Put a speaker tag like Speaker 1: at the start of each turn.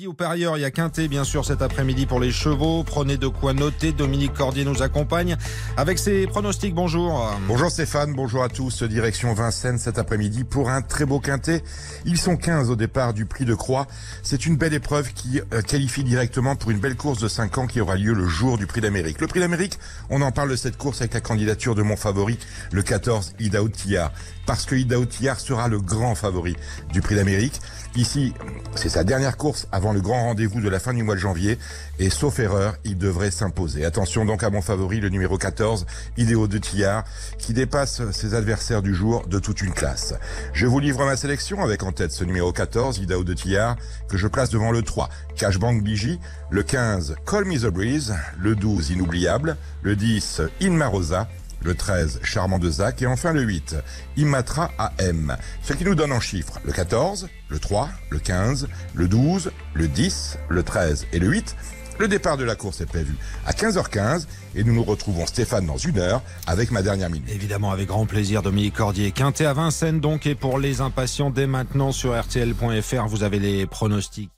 Speaker 1: Il y a Quintet bien sûr cet après-midi pour les chevaux. Prenez de quoi noter. Dominique Cordier nous accompagne avec ses pronostics. Bonjour.
Speaker 2: Bonjour Stéphane, bonjour à tous. Direction Vincennes cet après-midi pour un très beau Quintet. Ils sont 15 au départ du prix de Croix. C'est une belle épreuve qui euh, qualifie directement pour une belle course de 5 ans qui aura lieu le jour du prix d'Amérique. Le prix d'Amérique, on en parle de cette course avec la candidature de mon favori, le 14 Idaho Tillard. Parce que Idaho Tillard sera le grand favori du prix d'Amérique. Ici, c'est sa dernière course avant le grand rendez-vous de la fin du mois de janvier. Et sauf erreur, il devrait s'imposer. Attention donc à mon favori, le numéro 14, Idéo de Tillard, qui dépasse ses adversaires du jour de toute une classe. Je vous livre ma sélection avec en tête ce numéro 14, Idao de Tillard, que je place devant le 3, Cashbank Bigi, le 15, Call Me the Breeze, le 12, Inoubliable, le 10, Inmarosa, le 13, Charmant de Zac, et enfin le 8, Imatra AM. Ce qui nous donne en chiffres le 14, le 3, le 15, le 12, le 10, le 13 et le 8. Le départ de la course est prévu à 15h15 et nous nous retrouvons Stéphane dans une heure avec ma dernière minute.
Speaker 1: Évidemment, avec grand plaisir, Dominique Cordier. Quintet à Vincennes donc, et pour les impatients, dès maintenant sur RTL.fr, vous avez les pronostics.